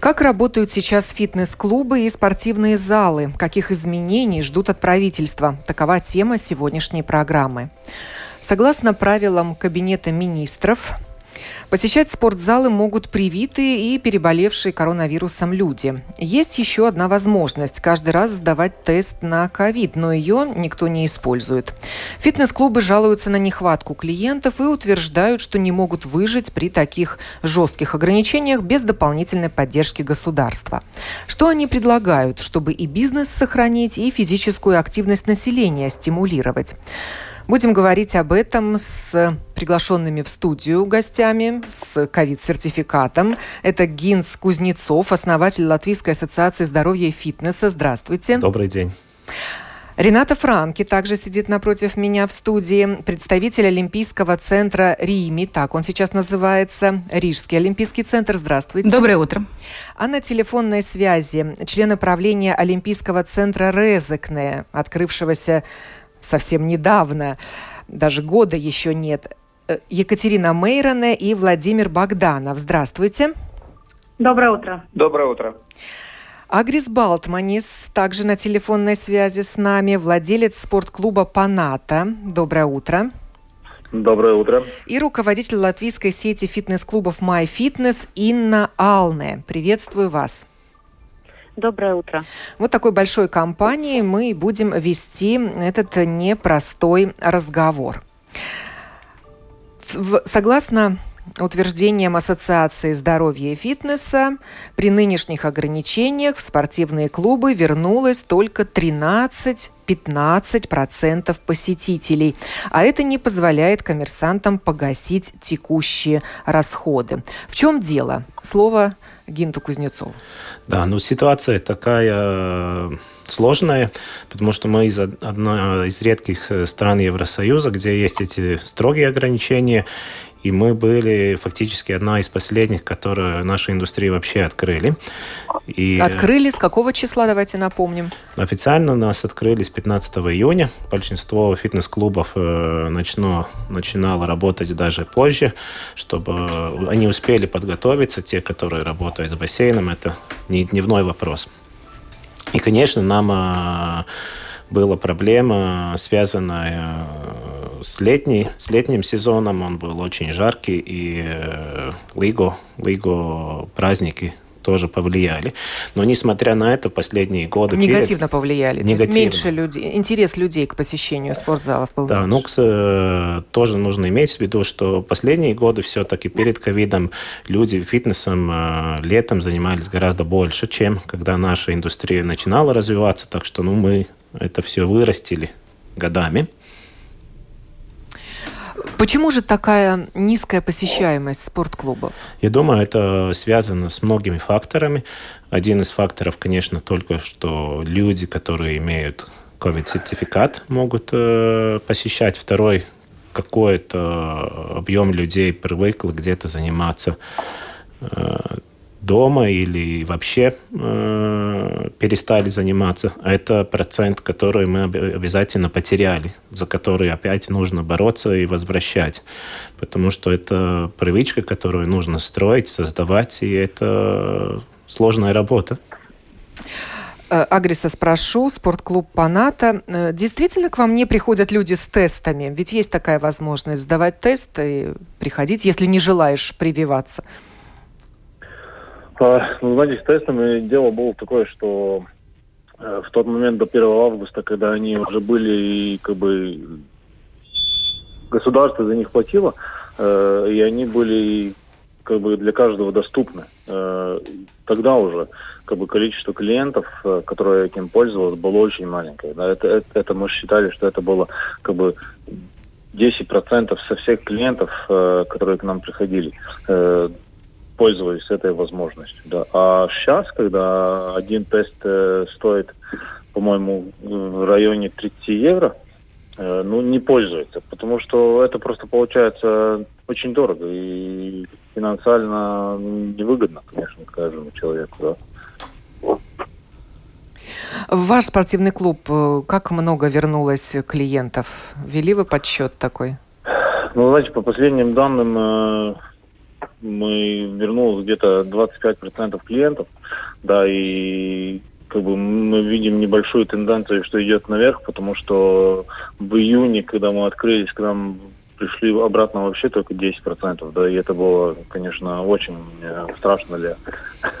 Как работают сейчас фитнес-клубы и спортивные залы? Каких изменений ждут от правительства? Такова тема сегодняшней программы. Согласно правилам Кабинета министров, Посещать спортзалы могут привитые и переболевшие коронавирусом люди. Есть еще одна возможность – каждый раз сдавать тест на ковид, но ее никто не использует. Фитнес-клубы жалуются на нехватку клиентов и утверждают, что не могут выжить при таких жестких ограничениях без дополнительной поддержки государства. Что они предлагают, чтобы и бизнес сохранить, и физическую активность населения стимулировать? Будем говорить об этом с приглашенными в студию гостями, с ковид-сертификатом. Это Гинс Кузнецов, основатель Латвийской ассоциации здоровья и фитнеса. Здравствуйте. Добрый день. Рената Франки также сидит напротив меня в студии, представитель Олимпийского центра Рими, так он сейчас называется, Рижский Олимпийский центр. Здравствуйте. Доброе утро. А на телефонной связи член правления Олимпийского центра Резекне, открывшегося совсем недавно, даже года еще нет. Э, Екатерина Мейроне и Владимир Богданов. Здравствуйте. Доброе утро. Доброе утро. Агрис Балтманис также на телефонной связи с нами, владелец спортклуба «Паната». Доброе утро. Доброе утро. И руководитель латвийской сети фитнес-клубов MyFitness Инна Алне. Приветствую вас. Доброе утро. Вот такой большой компании мы будем вести этот непростой разговор. Согласно утверждением Ассоциации здоровья и фитнеса, при нынешних ограничениях в спортивные клубы вернулось только 13-15% посетителей, а это не позволяет коммерсантам погасить текущие расходы. В чем дело? Слово Гинту Кузнецову. Да, ну ситуация такая э, сложная, потому что мы из одна из редких э, стран Евросоюза, где есть эти строгие ограничения, и мы были фактически одна из последних, которые нашу индустрию вообще открыли. И открыли с какого числа, давайте напомним? Официально нас открыли с 15 июня. Большинство фитнес-клубов э, начало, начинало работать даже позже, чтобы они успели подготовиться, те, которые работают с бассейном, это не дневной вопрос. И, конечно, нам э, была проблема, связанная э, с, летней, с летним сезоном. Он был очень жаркий, и э, Лиго, Лиго праздники тоже повлияли. Но несмотря на это, последние годы... Негативно перед... повлияли. Негативно. То есть меньше людей, интерес людей к посещению спортзалов был Да, меньше. ну, тоже нужно иметь в виду, что последние годы все-таки перед ковидом люди фитнесом э, летом занимались гораздо больше, чем когда наша индустрия начинала развиваться. Так что ну, мы это все вырастили годами. Почему же такая низкая посещаемость спортклубов? Я думаю, это связано с многими факторами. Один из факторов, конечно, только что люди, которые имеют COVID-сертификат, могут э, посещать. Второй, какой-то объем людей привыкл где-то заниматься э, дома или вообще э, перестали заниматься. А это процент, который мы обязательно потеряли, за который опять нужно бороться и возвращать. Потому что это привычка, которую нужно строить, создавать, и это сложная работа. Э, Агриса спрошу, спортклуб Паната. Э, действительно к вам не приходят люди с тестами? Ведь есть такая возможность сдавать тест и приходить, если не желаешь прививаться. Ну, знаете, с тестами дело было такое, что э, в тот момент до 1 августа, когда они уже были и как бы государство за них платило, э, и они были как бы для каждого доступны. Э, тогда уже как бы количество клиентов, которые этим пользовалось, было очень маленькое. Это, это, это мы считали, что это было как бы 10% со всех клиентов, которые к нам приходили. Пользовались этой возможностью. Да. А сейчас, когда один тест э, стоит, по-моему, в районе 30 евро, э, ну, не пользуется, потому что это просто получается очень дорого и финансально невыгодно, конечно, каждому человеку. Да. Ваш спортивный клуб э, как много вернулось клиентов? Вели вы подсчет такой? Ну, знаете, по последним данным э, мы вернулось где-то 25% клиентов, да, и как бы мы видим небольшую тенденцию, что идет наверх, потому что в июне, когда мы открылись, к нам пришли обратно вообще только 10%, да, и это было, конечно, очень э, страшно для,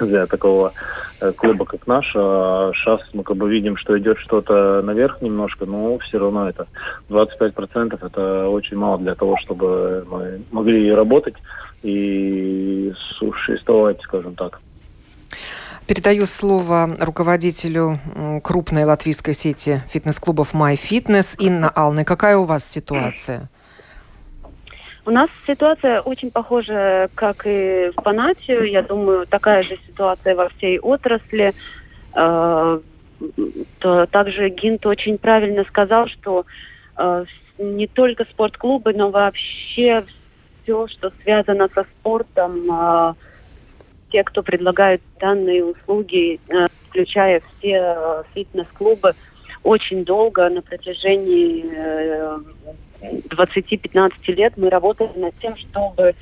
для такого э, клуба, как наш. А сейчас мы как бы видим, что идет что-то наверх немножко, но все равно это 25% это очень мало для того, чтобы мы могли работать и существовать, скажем так. Передаю слово руководителю крупной латвийской сети фитнес-клубов MyFitness Инна Алны. Какая у вас ситуация? У нас ситуация очень похожа, как и в Панатию. Я думаю, такая же ситуация во всей отрасли. Э, также Гинт очень правильно сказал, что э, не только спортклубы, но вообще все, что связано со спортом, э, те, кто предлагают данные услуги, включая все фитнес-клубы, очень долго на протяжении 20-15 лет мы работали над тем, чтобы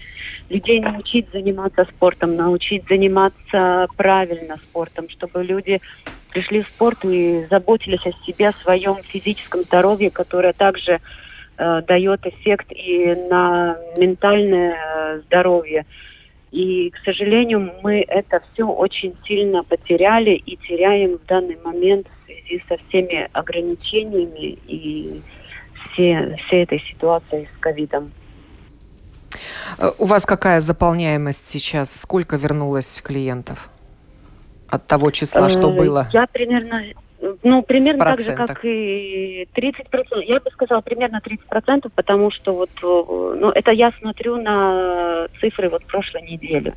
людей научить заниматься спортом, научить заниматься правильно спортом, чтобы люди пришли в спорт и заботились о себе, о своем физическом здоровье, которое также э, дает эффект и на ментальное э, здоровье. И, к сожалению, мы это все очень сильно потеряли и теряем в данный момент в связи со всеми ограничениями и все, всей этой ситуации с ковидом. Э, у вас какая заполняемость сейчас? Сколько вернулось клиентов от того числа, что было? Я примерно, ну, примерно так же, как и 30%. Я бы сказала, примерно 30%, потому что вот, э, ну, это я смотрю на цифры вот прошлой недели.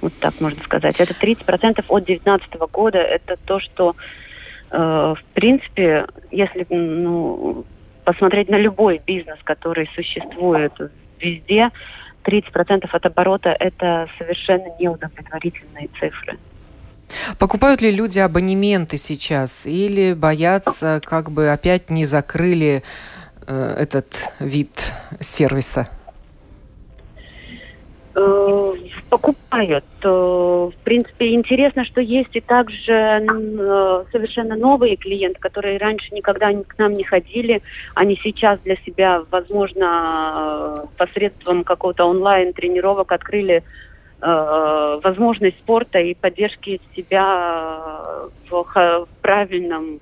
Вот так можно сказать. Это 30% от 2019 года. Это то, что, э, в принципе, если, ну, посмотреть на любой бизнес, который существует везде, 30% от оборота – это совершенно неудовлетворительные цифры. Покупают ли люди абонементы сейчас или боятся, как бы опять не закрыли э, этот вид сервиса? Э, покупают. Э, в принципе, интересно, что есть и также э, совершенно новые клиенты, которые раньше никогда к нам не ходили. Они сейчас для себя, возможно, посредством какого-то онлайн-тренировок открыли возможность спорта и поддержки себя в правильном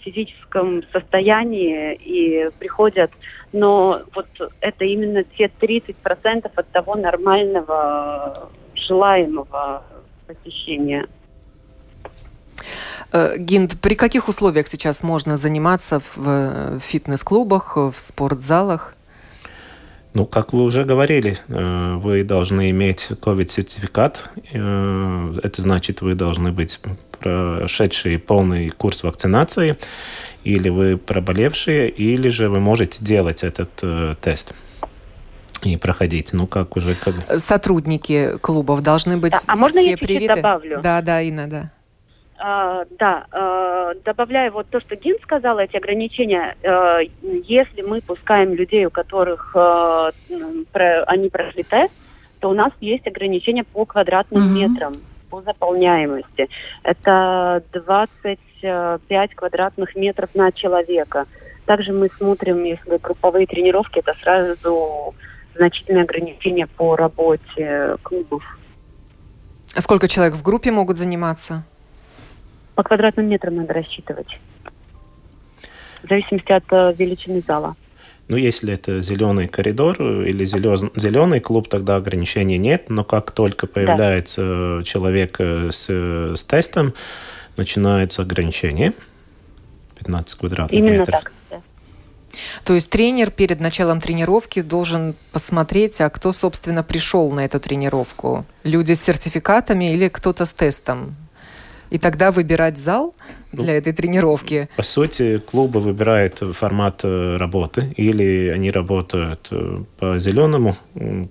физическом состоянии и приходят но вот это именно те 30% от того нормального желаемого посещения. Э, Гинд, при каких условиях сейчас можно заниматься в э, фитнес-клубах, в спортзалах? Ну, как вы уже говорили, э, вы должны иметь COVID-сертификат. Это значит, вы должны быть прошедшие полный курс вакцинации или вы проболевшие, или же вы можете делать этот э, тест и проходить. Ну, как уже... Как... Сотрудники клубов должны быть да, А можно я чуть-чуть добавлю? Да, да, Инна, да. Uh, да, uh, добавляя вот то, что Гин сказал, эти ограничения, uh, если мы пускаем людей, у которых про, они прошли тест, то у нас есть ограничения по квадратным mm-hmm. метрам, по заполняемости. Это 20 5 квадратных метров на человека. Также мы смотрим, если групповые тренировки, это сразу значительное ограничение по работе клубов. А сколько человек в группе могут заниматься? По квадратным метрам надо рассчитывать. В зависимости от э, величины зала. Ну, если это зеленый коридор или зеленый клуб, тогда ограничений нет. Но как только появляется да. человек э, с, с тестом, начинается ограничение 15 квадратных Именно метров. Так, да. То есть тренер перед началом тренировки должен посмотреть, а кто, собственно, пришел на эту тренировку? Люди с сертификатами или кто-то с тестом? И тогда выбирать зал ну, для этой тренировки? По сути, клубы выбирают формат э, работы. Или они работают э, по зеленому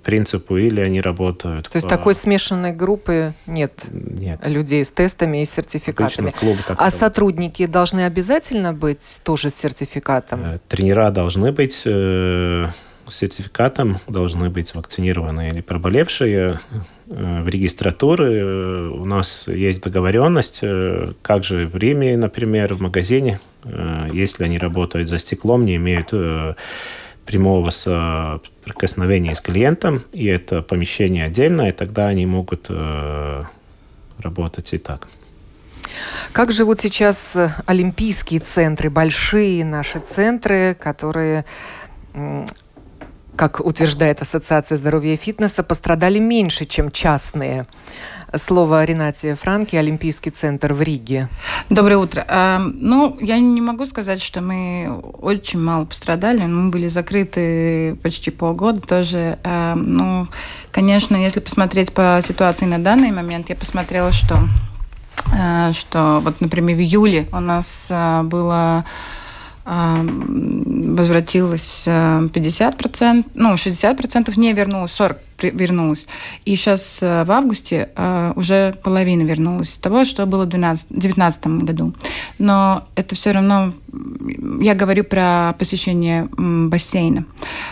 принципу, или они работают То по... есть такой смешанной группы нет, нет. людей с тестами и сертификатами. а работают. сотрудники должны обязательно быть тоже с сертификатом? Э, тренера должны быть сертификатом должны быть вакцинированные или проболевшие. Э, в регистратуре э, у нас есть договоренность, э, как же в Риме, например, в магазине, если они работают за стеклом, не имеют прямого соприкосновения с клиентом, и это помещение отдельно, и тогда они могут работать и так. Как живут сейчас олимпийские центры, большие наши центры, которые как утверждает Ассоциация здоровья и фитнеса, пострадали меньше, чем частные. Слово Ренате Франки, Олимпийский центр в Риге. Доброе утро. А, ну, я не могу сказать, что мы очень мало пострадали. Мы были закрыты почти полгода тоже. А, ну, конечно, если посмотреть по ситуации на данный момент, я посмотрела, что, а, что вот, например, в июле у нас было возвратилось 50%, ну, 60% не вернулось, 40% вернулось. И сейчас э, в августе э, уже половина вернулась из того, что было в 2019 году. Но это все равно, я говорю про посещение бассейна.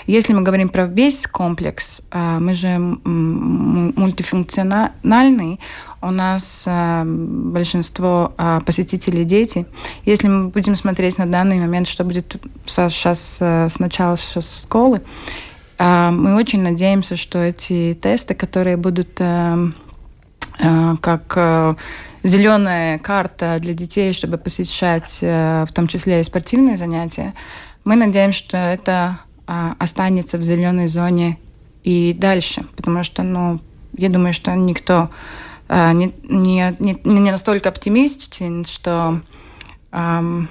Если мы говорим про весь комплекс, э, мы же мультифункциональный, у нас э, большинство э, посетителей дети. Если мы будем смотреть на данный момент, что будет сейчас э, с начала школы, мы очень надеемся, что эти тесты, которые будут э, э, как э, зеленая карта для детей, чтобы посещать э, в том числе и спортивные занятия, мы надеемся, что это э, останется в зеленой зоне и дальше, потому что, ну, я думаю, что никто а, не, не, не, не настолько оптимистичен, что эм,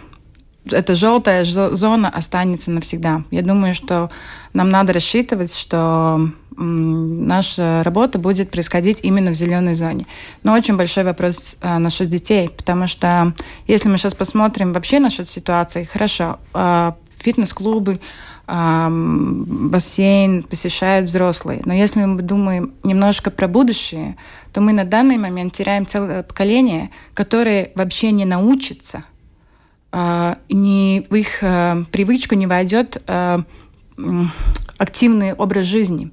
эта желтая зона останется навсегда. Я думаю, что нам надо рассчитывать, что наша работа будет происходить именно в зеленой зоне. Но очень большой вопрос э, насчет детей, потому что если мы сейчас посмотрим вообще насчет ситуации, хорошо, э, фитнес-клубы, э, бассейн посещают взрослые, но если мы думаем немножко про будущее, то мы на данный момент теряем целое поколение, которое вообще не научится, а, не, в их а, привычку не войдет а, активный образ жизни.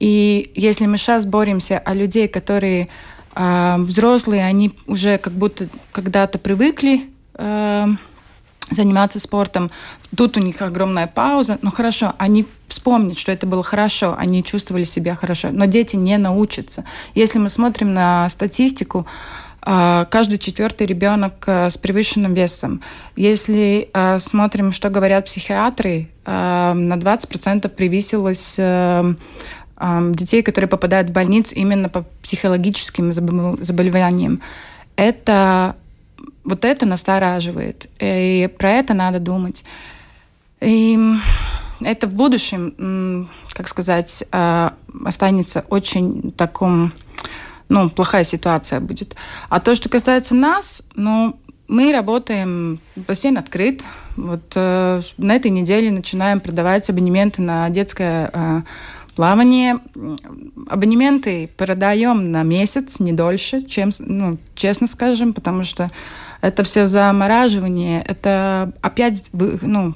И если мы сейчас боремся о людей, которые взрослые, они уже как будто когда-то привыкли заниматься спортом. Тут у них огромная пауза. Ну хорошо, они вспомнят, что это было хорошо, они чувствовали себя хорошо. Но дети не научатся. Если мы смотрим на статистику, каждый четвертый ребенок а, с превышенным весом. Если а, смотрим, что говорят психиатры, на 20% превысилось детей, которые попадают в больницу именно по психологическим заболеваниям. Это вот это настораживает. И про это надо думать. И это в будущем, как сказать, а, останется очень таком, ну, плохая ситуация будет. А то, что касается нас, ну, мы работаем, бассейн открыт. Вот э, на этой неделе начинаем продавать абонементы на детское э, плавание. Абонементы продаем на месяц, не дольше, чем, ну, честно скажем, потому что это все замораживание, это опять, ну,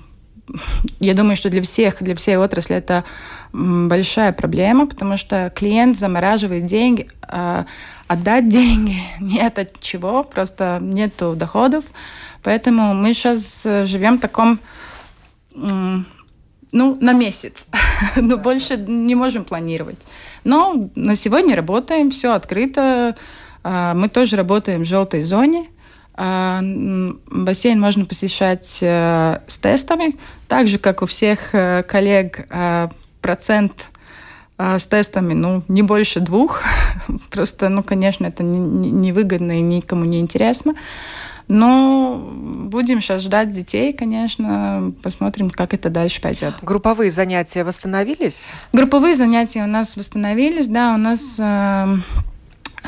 я думаю, что для всех, для всей отрасли это большая проблема, потому что клиент замораживает деньги, а отдать деньги нет от чего, просто нету доходов. Поэтому мы сейчас живем в таком, ну, на месяц. Но больше не можем планировать. Но на сегодня работаем, все открыто. А, мы тоже работаем в желтой зоне. А, бассейн можно посещать э, с тестами, так же, как у всех э, коллег, э, процент с тестами, ну, не больше двух. Просто, ну, конечно, это невыгодно и никому не интересно. Но будем сейчас ждать детей, конечно, посмотрим, как это дальше пойдет. Групповые занятия восстановились? Групповые занятия у нас восстановились, да, у нас э, э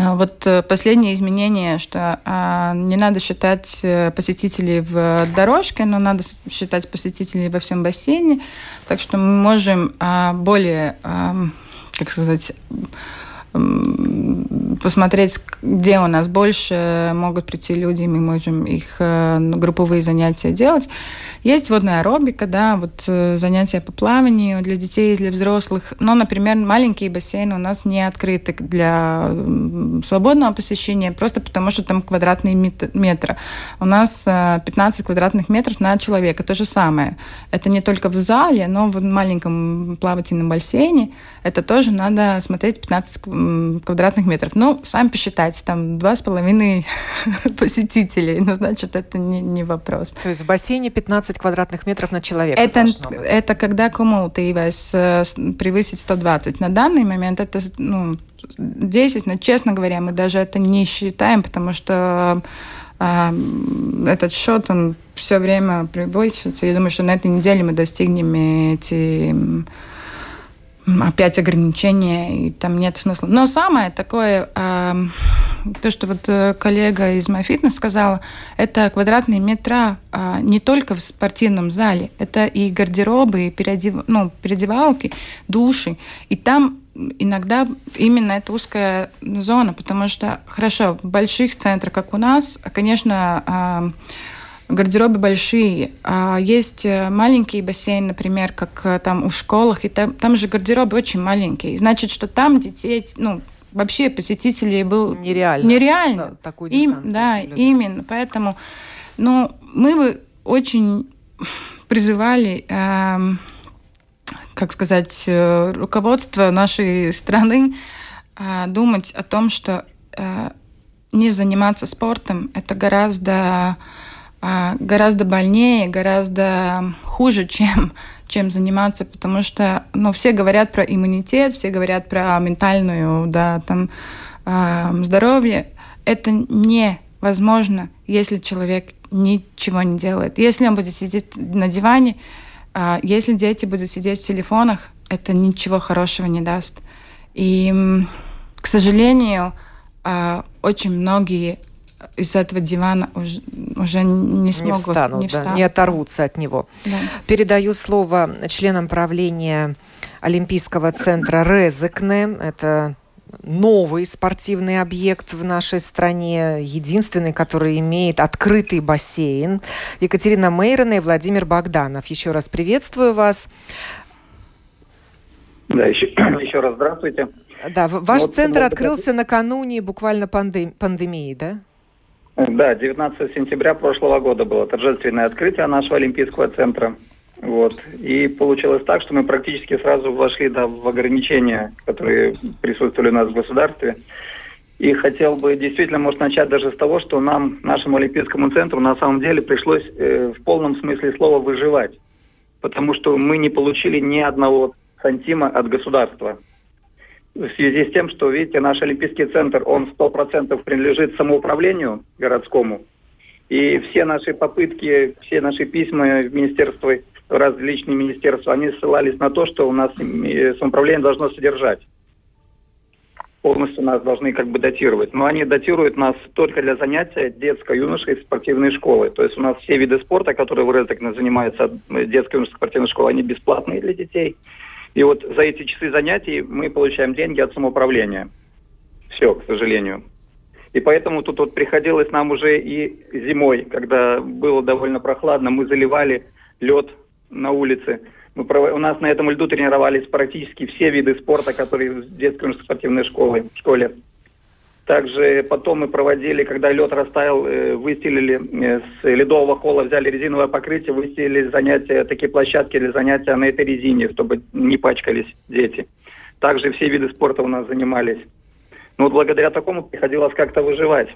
вот последнее изменение, что э, не надо считать э, посетителей в дорожке, но надо считать посетителей во всем бассейне. Так что мы можем э, более, э, как сказать, посмотреть, где у нас больше могут прийти люди, мы можем их э, групповые занятия делать. Есть водная аэробика, да, вот э, занятия по плаванию для детей и для взрослых. Но, например, маленькие бассейны у нас не открыты для свободного посещения, просто потому что там квадратные метры. У нас 15 э, квадратных метров на человека. То же самое. Это не только в зале, но в маленьком плавательном бассейне. Это тоже надо смотреть 15 квадратных метров. Ну, сами посчитайте, там два с половиной посетителей. Ну, значит, это не, не вопрос. То есть в бассейне 15 120 квадратных метров на человека. Это, это когда кумулативность превысит 120. На данный момент это ну, 10, но, честно говоря, мы даже это не считаем, потому что э, этот счет, он все время превысится. Я думаю, что на этой неделе мы достигнем эти опять ограничения, и там нет смысла. Но самое такое, э, то, что вот э, коллега из MyFitness сказала, это квадратные метра э, не только в спортивном зале, это и гардеробы, и переодев... ну, переодевалки, души. И там иногда именно эта узкая зона, потому что, хорошо, в больших центрах, как у нас, конечно, э, гардеробы большие. А есть э, маленькие бассейны, например, как э, там у школах, и там, там же гардеробы очень маленькие. Значит, что там детей, ну, вообще посетителей был нереально. Нереально. Такую Им, да, именно. Поэтому, ну, мы бы очень призывали, э, как сказать, э, руководство нашей страны э, думать о том, что э, не заниматься спортом это гораздо а, гораздо больнее, гораздо хуже, чем, чем заниматься, потому что ну, все говорят про иммунитет, все говорят про ментальную да, там, э, здоровье. Это невозможно, если человек ничего не делает. Если он будет сидеть на диване, э, если дети будут сидеть в телефонах, это ничего хорошего не даст. И, к сожалению, э, очень многие из этого дивана уже, уже не смогут, не, встанут, не, встанут. Да, не оторвутся от него. Да. Передаю слово членам правления Олимпийского центра Резекне. Это новый спортивный объект в нашей стране, единственный, который имеет открытый бассейн. Екатерина Мейрона и Владимир Богданов. Еще раз приветствую вас. Да, еще, еще раз здравствуйте. Да, ваш вот, центр вот, открылся накануне буквально пандемии, да? Да, 19 сентября прошлого года было торжественное открытие нашего Олимпийского центра. Вот. И получилось так, что мы практически сразу вошли да, в ограничения, которые присутствовали у нас в государстве. И хотел бы действительно, может, начать даже с того, что нам, нашему Олимпийскому центру, на самом деле пришлось э, в полном смысле слова выживать. Потому что мы не получили ни одного сантима от государства в связи с тем, что, видите, наш Олимпийский центр, он 100% принадлежит самоуправлению городскому. И все наши попытки, все наши письма в министерство, в различные министерства, они ссылались на то, что у нас самоуправление должно содержать. Полностью нас должны как бы датировать. Но они датируют нас только для занятия детской, юношей спортивной школы. То есть у нас все виды спорта, которые в Резекне занимаются детской, юношеской спортивной школы, они бесплатные для детей. И вот за эти часы занятий мы получаем деньги от самоуправления. Все, к сожалению. И поэтому тут вот приходилось нам уже и зимой, когда было довольно прохладно, мы заливали лед на улице. Мы, у нас на этом льду тренировались практически все виды спорта, которые в детской спортивной школе, школе. Также потом мы проводили, когда лед растаял, э, выстелили э, с ледового холла, взяли резиновое покрытие, выстелили занятия, такие площадки для занятия на этой резине, чтобы не пачкались дети. Также все виды спорта у нас занимались. Но вот благодаря такому приходилось как-то выживать.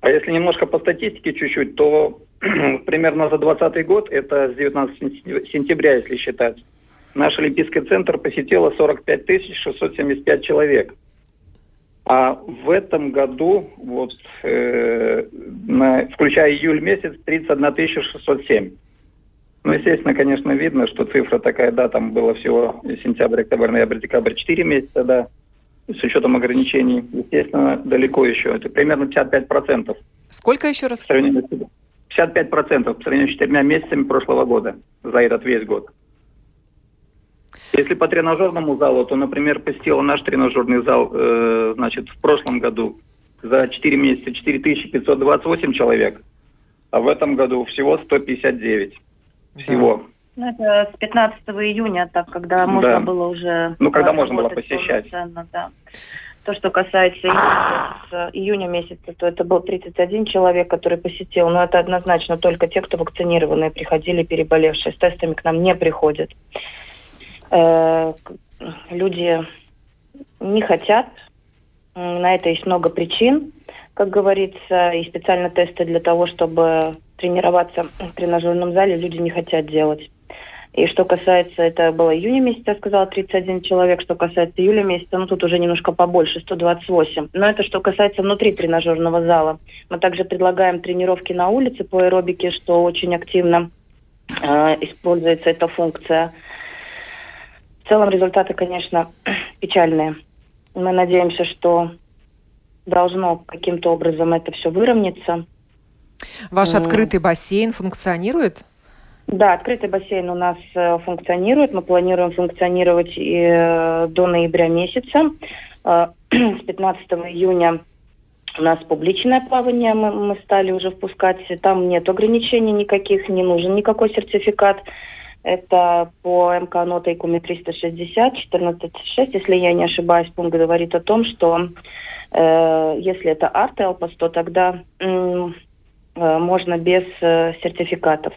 А если немножко по статистике чуть-чуть, то примерно за 2020 год, это с 19 сентября, если считать, наш Олимпийский центр посетило 45 675 человек. А в этом году, вот, э, на, включая июль месяц, 31 607. Ну, естественно, конечно, видно, что цифра такая, да, там было всего сентябрь, октябрь, ноябрь, декабрь, 4 месяца, да, с учетом ограничений. Естественно, далеко еще. Это примерно 55%. Сколько еще раз? 55% по сравнению с четырьмя месяцами прошлого года за этот весь год. Если по тренажерному залу, то, например, посетил наш тренажерный зал, э, значит, в прошлом году за 4 месяца 4528 человек, а в этом году всего 159. Всего. Ну, это с 15 июня, так, когда можно да. было уже... Ну, когда можно было посещать. Да. То, что касается июня, июня месяца, то это был 31 человек, который посетил. Но это однозначно только те, кто вакцинированные приходили, переболевшие. С тестами к нам не приходят. Э, люди не хотят. На это есть много причин, как говорится, и специально тесты для того, чтобы тренироваться в тренажерном зале, люди не хотят делать. И что касается, это было июня месяца, я сказала, 31 человек. Что касается июля месяца, ну тут уже немножко побольше, 128. Но это что касается внутри тренажерного зала. Мы также предлагаем тренировки на улице по аэробике, что очень активно э, используется эта функция целом результаты, конечно, печальные. Мы надеемся, что должно каким-то образом это все выровняться. Ваш открытый бассейн функционирует? Да, открытый бассейн у нас э, функционирует. Мы планируем функционировать и э, до ноября месяца. Э, с 15 июня у нас публичное плавание мы, мы стали уже впускать. Там нет ограничений никаких, не нужен никакой сертификат. Это по МК нота ИКУМИ 360, 14.6, если я не ошибаюсь, пункт говорит о том, что э, если это арт-элпас, то тогда э, можно без э, сертификатов.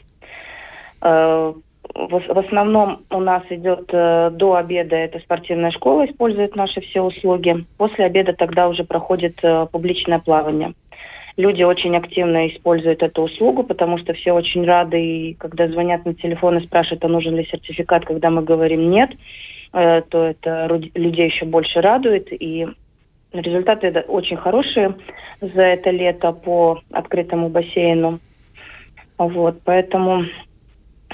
Э, в, в основном у нас идет э, до обеда, это спортивная школа использует наши все услуги. После обеда тогда уже проходит э, публичное плавание люди очень активно используют эту услугу, потому что все очень рады, и когда звонят на телефон и спрашивают, а нужен ли сертификат, когда мы говорим нет, э, то это людей еще больше радует, и результаты очень хорошие за это лето по открытому бассейну. Вот, поэтому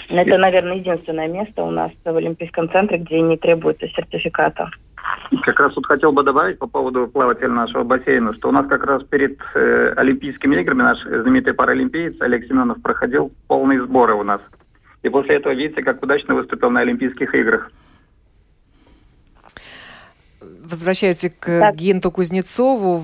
это, наверное, единственное место у нас в Олимпийском центре, где не требуется сертификата. Как раз вот хотел бы добавить по поводу плавателя нашего бассейна, что у нас как раз перед э, Олимпийскими играми наш знаменитый паралимпиец Олег Семенов проходил полные сборы у нас. И после этого видите, как удачно выступил на Олимпийских играх возвращаюсь к так. Генту Кузнецову,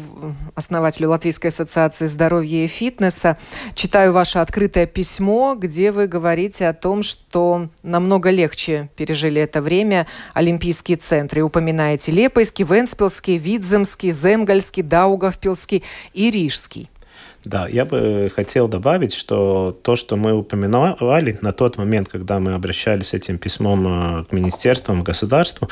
основателю Латвийской ассоциации здоровья и фитнеса. Читаю ваше открытое письмо, где вы говорите о том, что намного легче пережили это время олимпийские центры. Упоминаете Лепойский, Венспилский, Видземский, Земгальский, Даугавпилский и Рижский. Да, я бы хотел добавить, что то, что мы упоминали на тот момент, когда мы обращались с этим письмом э, к министерствам, государству,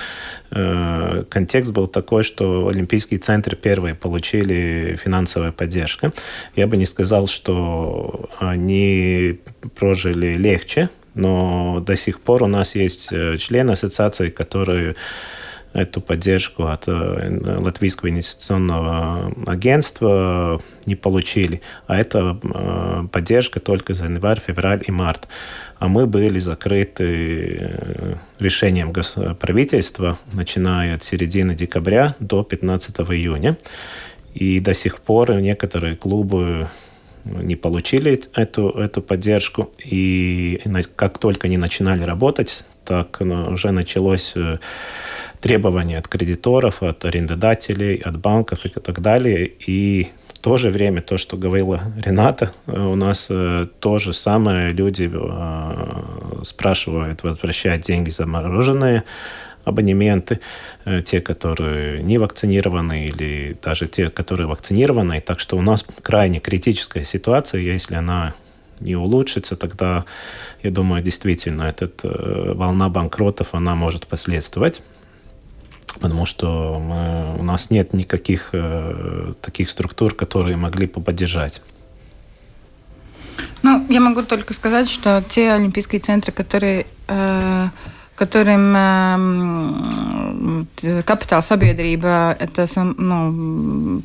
э, контекст был такой, что Олимпийские центры первые получили финансовую поддержку. Я бы не сказал, что они прожили легче, но до сих пор у нас есть э, члены ассоциации, которые эту поддержку от э, Латвийского инвестиционного агентства не получили. А это э, поддержка только за январь, февраль и март. А мы были закрыты э, решением правительства, начиная от середины декабря до 15 июня. И до сих пор некоторые клубы не получили эту, эту поддержку. И как только они начинали работать, так уже началось требования от кредиторов, от арендодателей, от банков и так далее. И в то же время, то, что говорила Рената, э, у нас э, то же самое. Люди э, спрашивают возвращать деньги замороженные, абонементы, те, которые не вакцинированы или даже те, которые вакцинированы. Так что у нас крайне критическая ситуация, если она не улучшится, тогда, я думаю, действительно, эта волна банкротов, она может последствовать потому что мы, у нас нет никаких э, таких структур, которые могли бы поддержать. Ну, я могу только сказать, что те олимпийские центры, которые, э, которым э, капитал sabiedrība, сам, ну,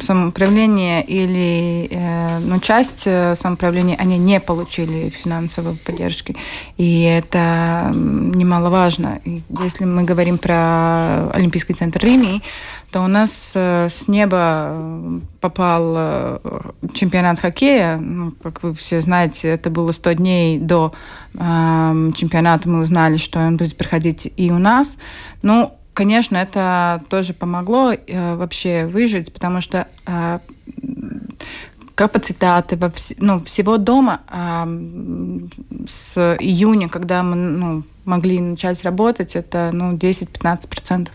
самоуправление или э, ну, часть э, самоуправления, они не получили финансовой поддержки. И это немаловажно. И если мы говорим про Олимпийский центр Риме, то у нас э, с неба попал чемпионат хоккея. Ну, как вы все знаете, это было 100 дней до э, чемпионата. Мы узнали, что он будет проходить и у нас. Ну, конечно, это тоже помогло э, вообще выжить, потому что э, капацитаты во вс... ну, всего дома э, с июня, когда мы ну, могли начать работать, это ну, 10-15%.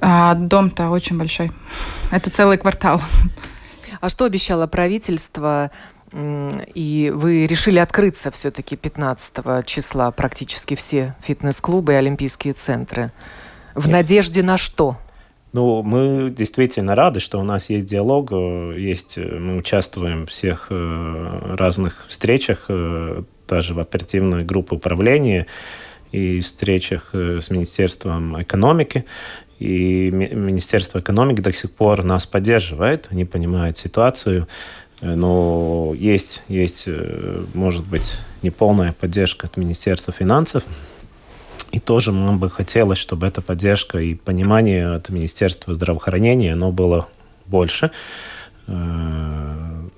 А дом-то очень большой. Это целый квартал. А что обещало правительство и вы решили открыться все-таки 15 числа практически все фитнес-клубы и олимпийские центры. В надежде на что? Ну, мы действительно рады, что у нас есть диалог, э, есть, э, мы участвуем в всех э, разных встречах, даже в оперативной группе управления и встречах с Министерством экономики. И Министерство экономики до сих пор нас поддерживает, они понимают ситуацию, но есть, есть может быть, неполная поддержка от Министерства финансов, и тоже нам бы хотелось, чтобы эта поддержка и понимание от Министерства здравоохранения, оно было больше. Э,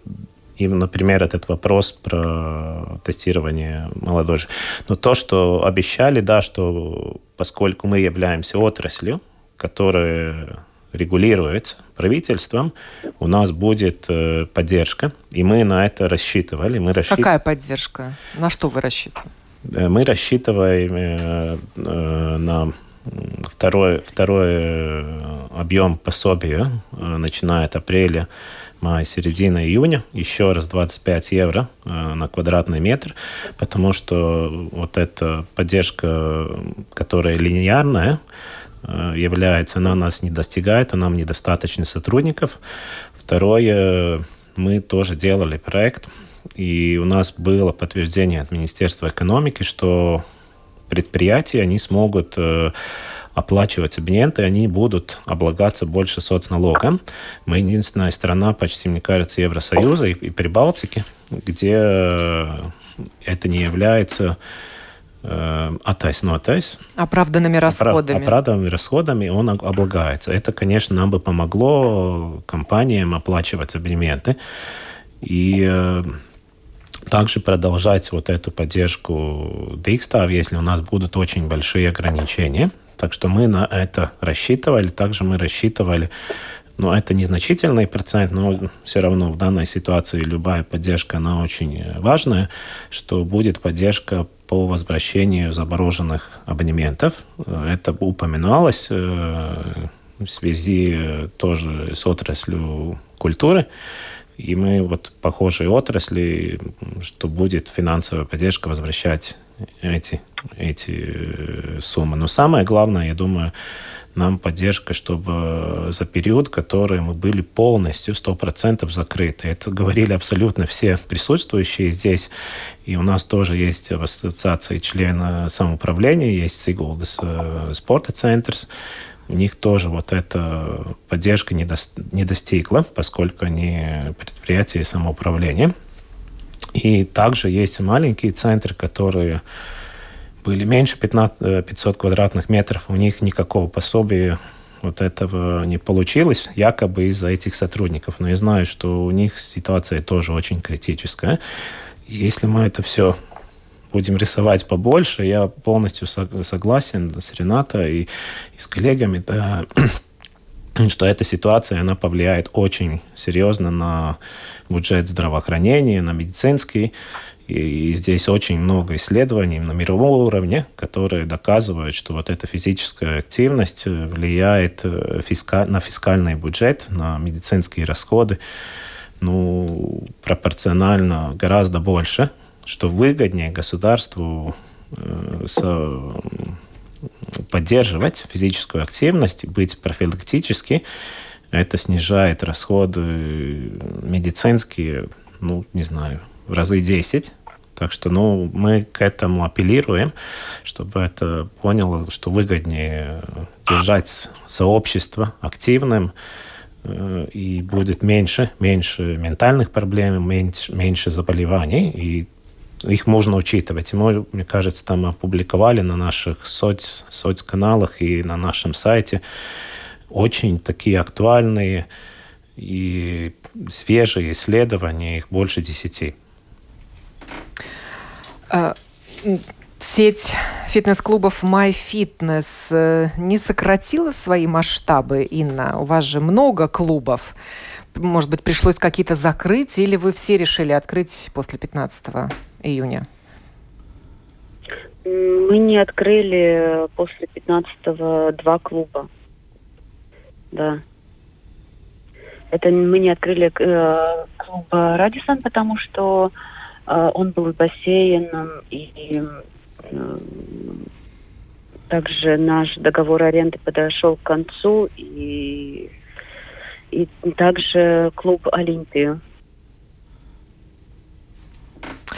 и, например, этот вопрос про тестирование молодежи. Но то, что обещали, да, что поскольку мы являемся отраслью, которая регулируется правительством, у нас будет э, поддержка, и мы на это рассчитывали. Мы рассчит... Какая поддержка? На что вы рассчитывали? Э, мы рассчитываем э, э, на второй, второй объем пособия, начиная от апреля, мая, середина июня, еще раз 25 евро на квадратный метр, потому что вот эта поддержка, которая линейная, является, она нас не достигает, а нам недостаточно сотрудников. Второе, мы тоже делали проект и у нас было подтверждение от Министерства экономики, что предприятия, они смогут э, оплачивать абоненты, они будут облагаться больше соцналогом. Мы единственная страна, почти, мне кажется, Евросоюза и, и Прибалтики, где э, это не является э, оттайс, Оправданными расходами. Оправданными расходами он облагается. Это, конечно, нам бы помогло компаниям оплачивать абонементы. И также продолжать вот эту поддержку Дикстав, если у нас будут очень большие ограничения. Так что мы на это рассчитывали. Также мы рассчитывали, но это незначительный процент, но все равно в данной ситуации любая поддержка, она очень важная, что будет поддержка по возвращению замороженных абонементов. Это упоминалось э, в связи тоже с отраслью культуры. И мы вот похожие отрасли, что будет финансовая поддержка возвращать эти, эти э, суммы. Но самое главное, я думаю, нам поддержка, чтобы за период, который мы были полностью, 100% закрыты. Это говорили абсолютно все присутствующие здесь. И у нас тоже есть в ассоциации члена самоуправления, есть Сигулдес Спорта Центрс, у них тоже вот эта поддержка не, до, не достигла, поскольку они предприятия самоуправления. И также есть маленькие центры, которые были меньше 15, 500 э, квадратных метров, у них никакого пособия вот этого не получилось, якобы из-за этих сотрудников. Но я знаю, что у них ситуация тоже очень критическая. Если мы это все будем рисовать побольше. Я полностью согласен с Ренатой и, и с коллегами, да, что эта ситуация, она повлияет очень серьезно на бюджет здравоохранения, на медицинский. И, здесь очень много исследований на мировом уровне, которые доказывают, что вот эта физическая активность влияет э, фиска... на фискальный бюджет, на медицинские расходы, ну, пропорционально гораздо больше, что выгоднее государству э, поддерживать физическую активность, быть профилактически. Это снижает расходы медицинские, ну, не знаю, в разы 10. Так что ну, мы к этому апеллируем, чтобы это поняло, что выгоднее держать сообщество активным, и будет меньше, меньше ментальных проблем, меньше, меньше заболеваний, и их можно учитывать. Мы, мне кажется, там опубликовали на наших соц, соцканалах и на нашем сайте очень такие актуальные и свежие исследования, их больше десяти. А, сеть фитнес-клубов MyFitness э, не сократила свои масштабы, Инна? У вас же много клубов. Может быть, пришлось какие-то закрыть, или вы все решили открыть после 15 июня? Мы не открыли после 15-го два клуба. Да. Это мы не открыли э, клуб Радисон, потому что э, он был бассейном и э, также наш договор аренды подошел к концу и и также клуб Олимпию.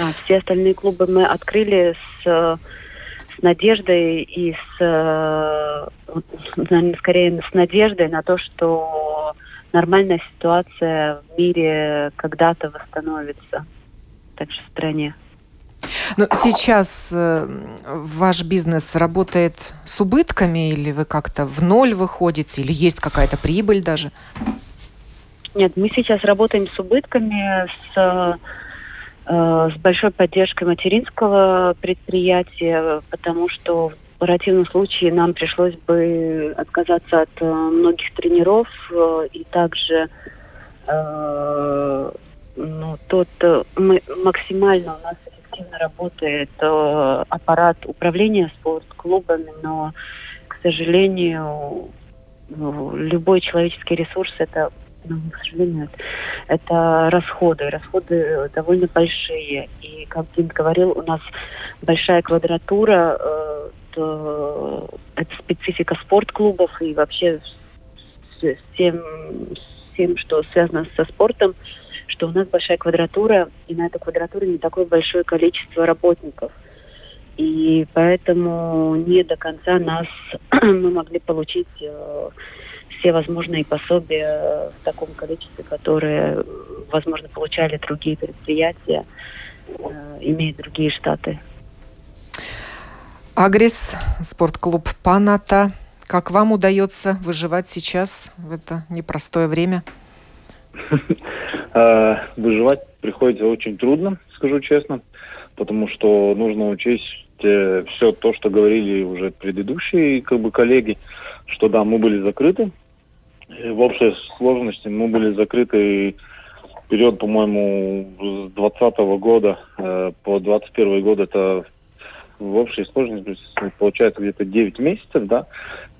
А все остальные клубы мы открыли с, с надеждой и с, наверное, скорее с надеждой на то, что нормальная ситуация в мире когда-то восстановится, также в стране. Но сейчас э, ваш бизнес работает с убытками или вы как-то в ноль выходите, или есть какая-то прибыль даже? Нет, мы сейчас работаем с убытками, с Э, с большой поддержкой материнского предприятия, потому что в противном случае нам пришлось бы отказаться от э, многих тренеров э, и также ну, тот мы, максимально у нас эффективно работает аппарат управления спортклубами, но, к сожалению, любой человеческий ресурс это но, к сожалению, это расходы. Расходы довольно большие. И, как Дин говорил, у нас большая квадратура. Э, это специфика спортклубов и вообще с тем, с тем, что связано со спортом, что у нас большая квадратура, и на этой квадратуре не такое большое количество работников. И поэтому не до конца нас мы могли получить э, все возможные пособия в таком количестве, которые, возможно, получали другие предприятия, э, имеют другие штаты. Агрис, спортклуб Паната. Как вам удается выживать сейчас в это непростое время? Э, выживать приходится очень трудно, скажу честно, потому что нужно учесть э, все то, что говорили уже предыдущие как бы коллеги, что да, мы были закрыты, в общей сложности мы были закрыты период, по-моему, с 2020 года э, по 2021 год. Это в общей сложности получается где-то 9 месяцев, да.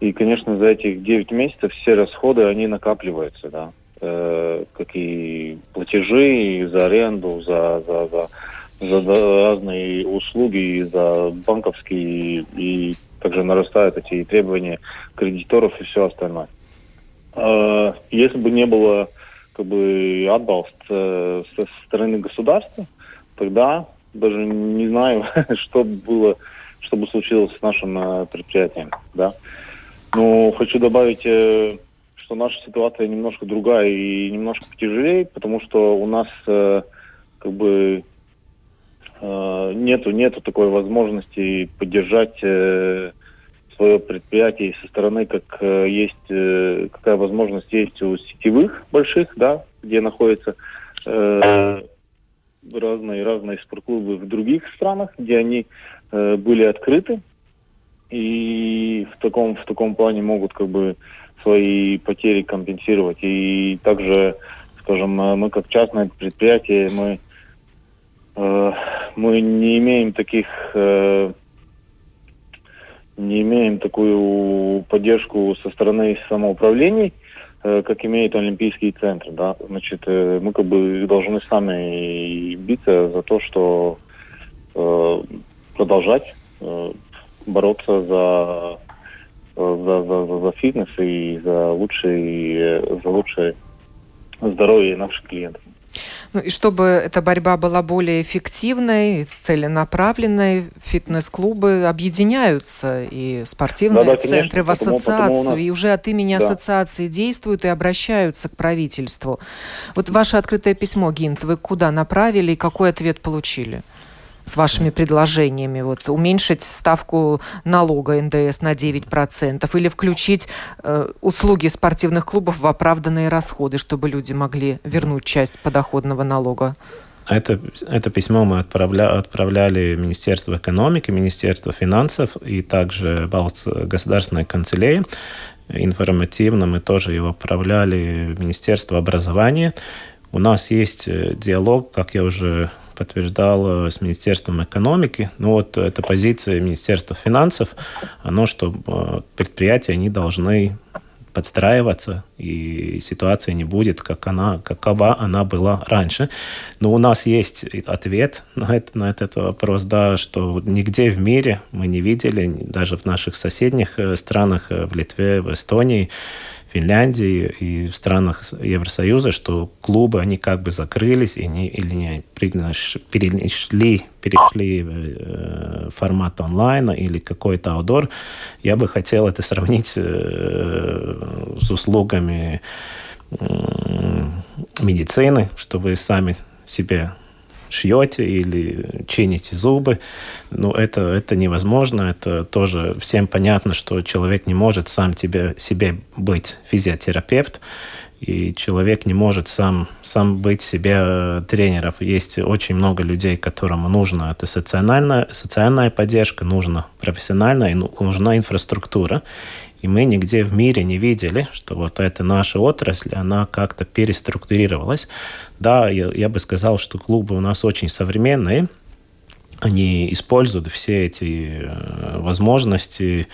И, конечно, за этих 9 месяцев все расходы, они накапливаются, да. Э, как и платежи и за аренду, за, за, за, за разные услуги, и за банковские, и также нарастают эти требования кредиторов и все остальное. А, если бы не было как бы отбалст э, со стороны государства, тогда даже не знаю, что было, что бы случилось с нашим э, предприятием, да. Но хочу добавить, э, что наша ситуация немножко другая и немножко потяжелее, потому что у нас как бы нету нету такой возможности поддержать свое предприятие со стороны, как э, есть, э, какая возможность есть у сетевых больших, да, где находятся э, разные разные спортклубы в других странах, где они э, были открыты и в таком в таком плане могут как бы свои потери компенсировать. И также, скажем, э, мы как частное предприятие, мы э, мы не имеем таких э, не имеем такую поддержку со стороны самоуправлений, э, как имеет Олимпийский центр. Да? Значит, э, мы как бы должны сами биться за то, что э, продолжать бороться за, за, за, за фитнес и за лучшее, за лучшее здоровье наших клиентов. Ну и чтобы эта борьба была более эффективной, целенаправленной, фитнес-клубы объединяются и спортивные да, да, центры конечно, в ассоциацию, потому, потому нас... и уже от имени да. ассоциации действуют и обращаются к правительству. Вот ваше открытое письмо, Гинт, вы куда направили и какой ответ получили? С вашими предложениями? Вот, уменьшить ставку налога НДС на 9% или включить э, услуги спортивных клубов в оправданные расходы, чтобы люди могли вернуть часть подоходного налога? Это, это письмо мы отправля, отправляли Министерство экономики, Министерство финансов и также Государственной канцелярии. Информативно мы тоже его отправляли в Министерство образования. У нас есть э, диалог, как я уже подтверждал э, с Министерством экономики. Ну вот эта позиция Министерства финансов, оно, что э, предприятия, они должны подстраиваться, и ситуация не будет, как она, какова она была раньше. Но у нас есть ответ на, это, на этот вопрос, да, что нигде в мире мы не видели, даже в наших соседних э, странах, в Литве, в Эстонии, Финляндии и в странах Евросоюза, что клубы, они как бы закрылись и не, или не перешли, перешли э, формат онлайна или какой-то аудор. Я бы хотел это сравнить э, с услугами э, медицины, что вы сами себе шьете или чините зубы. Ну, это, это невозможно. Это тоже всем понятно, что человек не может сам тебе, себе быть физиотерапевт, и человек не может сам, сам быть себе э, тренером. Есть очень много людей, которым нужна эта социальная, социальная поддержка, нужна профессиональная, нужна инфраструктура. И мы нигде в мире не видели, что вот эта наша отрасль, она как-то переструктурировалась. Да, я, я бы сказал, что клубы у нас очень современные, они используют все эти э, возможности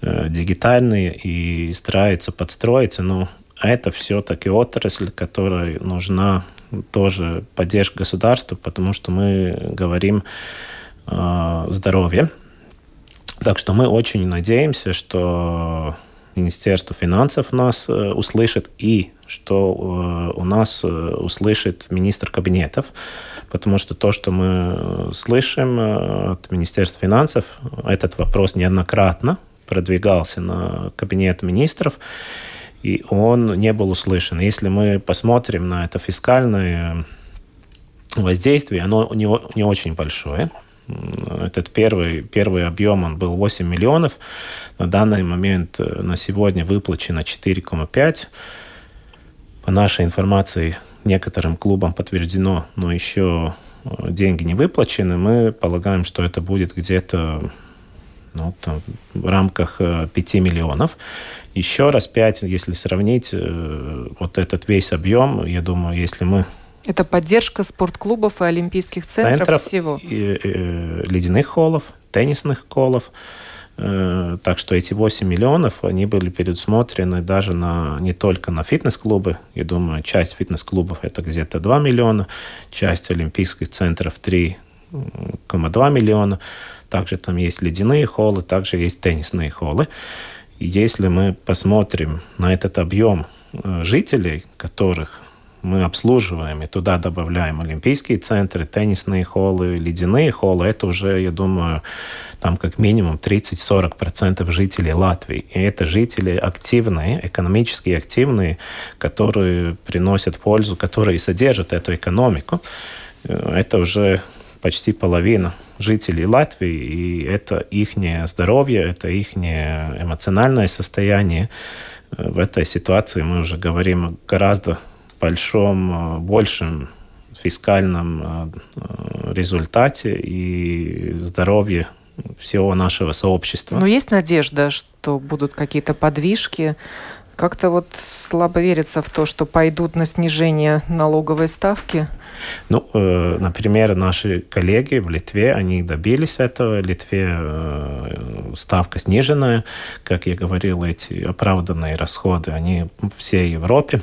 э, дигитальные и стараются подстроиться, но это все-таки отрасль, которой нужна тоже поддержка государства, потому что мы говорим о здоровье, так что мы очень надеемся, что Министерство финансов нас э, услышит и что э, у нас э, услышит министр кабинетов, потому что то, что мы слышим от Министерства финансов, этот вопрос неоднократно продвигался на кабинет министров, и он не был услышан. Если мы посмотрим на это фискальное воздействие, оно не, не очень большое. Этот первый, первый объем он был 8 миллионов. На данный момент, э, на сегодня выплачено 4,5. По нашей информации, некоторым клубам подтверждено, но еще э, деньги не выплачены. Мы полагаем, что это будет где-то ну, там, в рамках 5 э, миллионов. Еще раз 5, если сравнить вот этот весь объем, я думаю, если мы это поддержка спортклубов и олимпийских центров, центров всего. И, и, э, ледяных холлов, теннисных холлов. Э, так что эти 8 миллионов, они были предусмотрены даже на, не только на фитнес-клубы. Я думаю, часть фитнес-клубов это где-то 2 миллиона, часть олимпийских центров 3,2 миллиона. Также там есть ледяные холлы, также есть теннисные холлы. И если мы посмотрим на этот объем э, жителей, которых мы обслуживаем, и туда добавляем олимпийские центры, теннисные холлы, ледяные холлы, это уже, я думаю, там как минимум 30-40% жителей Латвии. И это жители активные, экономически активные, которые приносят пользу, которые содержат эту экономику. Это уже почти половина жителей Латвии, и это их здоровье, это их эмоциональное состояние. В этой ситуации мы уже говорим гораздо большом, э, большем фискальном э, э, результате и здоровье всего нашего сообщества. Но есть надежда, что будут какие-то подвижки? Как-то вот слабо верится в то, что пойдут на снижение налоговой ставки. Ну, э, например, наши коллеги в Литве, они добились этого. В Литве э, ставка сниженная. Как я говорил, эти оправданные расходы, они в всей Европе.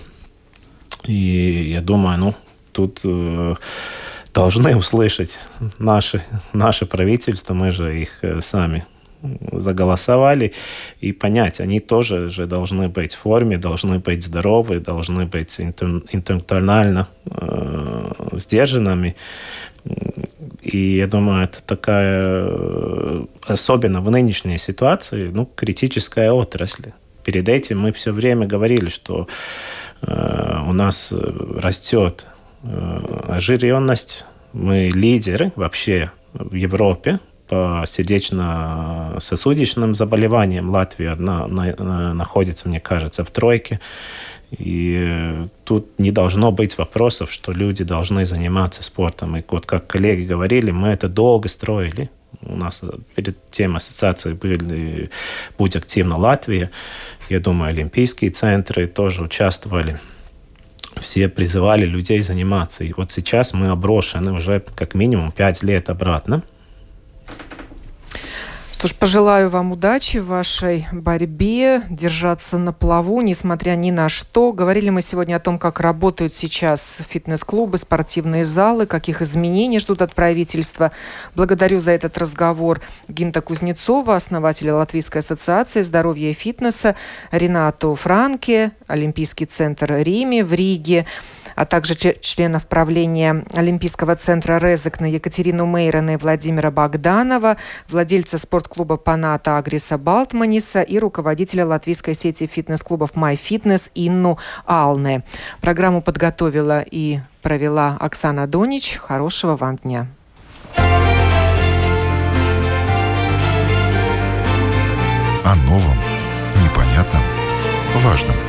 И я думаю, ну, тут э, должны услышать наши, наше правительство, мы же их э, сами заголосовали, и понять, они тоже же должны быть в форме, должны быть здоровы, должны быть интеллектуально э, сдержанными. И я думаю, это такая, э, особенно в нынешней ситуации, ну, критическая отрасль. Перед этим мы все время говорили, что у нас растет э, ожиренность, мы лидеры вообще в Европе по сердечно-сосудистым заболеваниям. Латвия на, на, находится, мне кажется, в тройке. И тут не должно быть вопросов, что люди должны заниматься спортом. И вот как коллеги говорили, мы это долго строили. Нас перед тем ассоциацией были «Будь активна Латвия». Я думаю, олимпийские центры тоже участвовали. Все призывали людей заниматься. И вот сейчас мы оброшены уже как минимум пять лет обратно – что ж, пожелаю вам удачи в вашей борьбе, держаться на плаву, несмотря ни на что. Говорили мы сегодня о том, как работают сейчас фитнес-клубы, спортивные залы, каких изменений ждут от правительства. Благодарю за этот разговор Гинта Кузнецова, основателя Латвийской ассоциации здоровья и фитнеса, Ренату Франке, Олимпийский центр Риме в Риге а также членов правления Олимпийского центра Резекна Екатерину Мейрона и Владимира Богданова, владельца спортклуба Паната Агриса Балтманиса и руководителя латвийской сети фитнес-клубов MyFitness Инну Алне. Программу подготовила и провела Оксана Донич. Хорошего вам дня. О новом, непонятном, важном –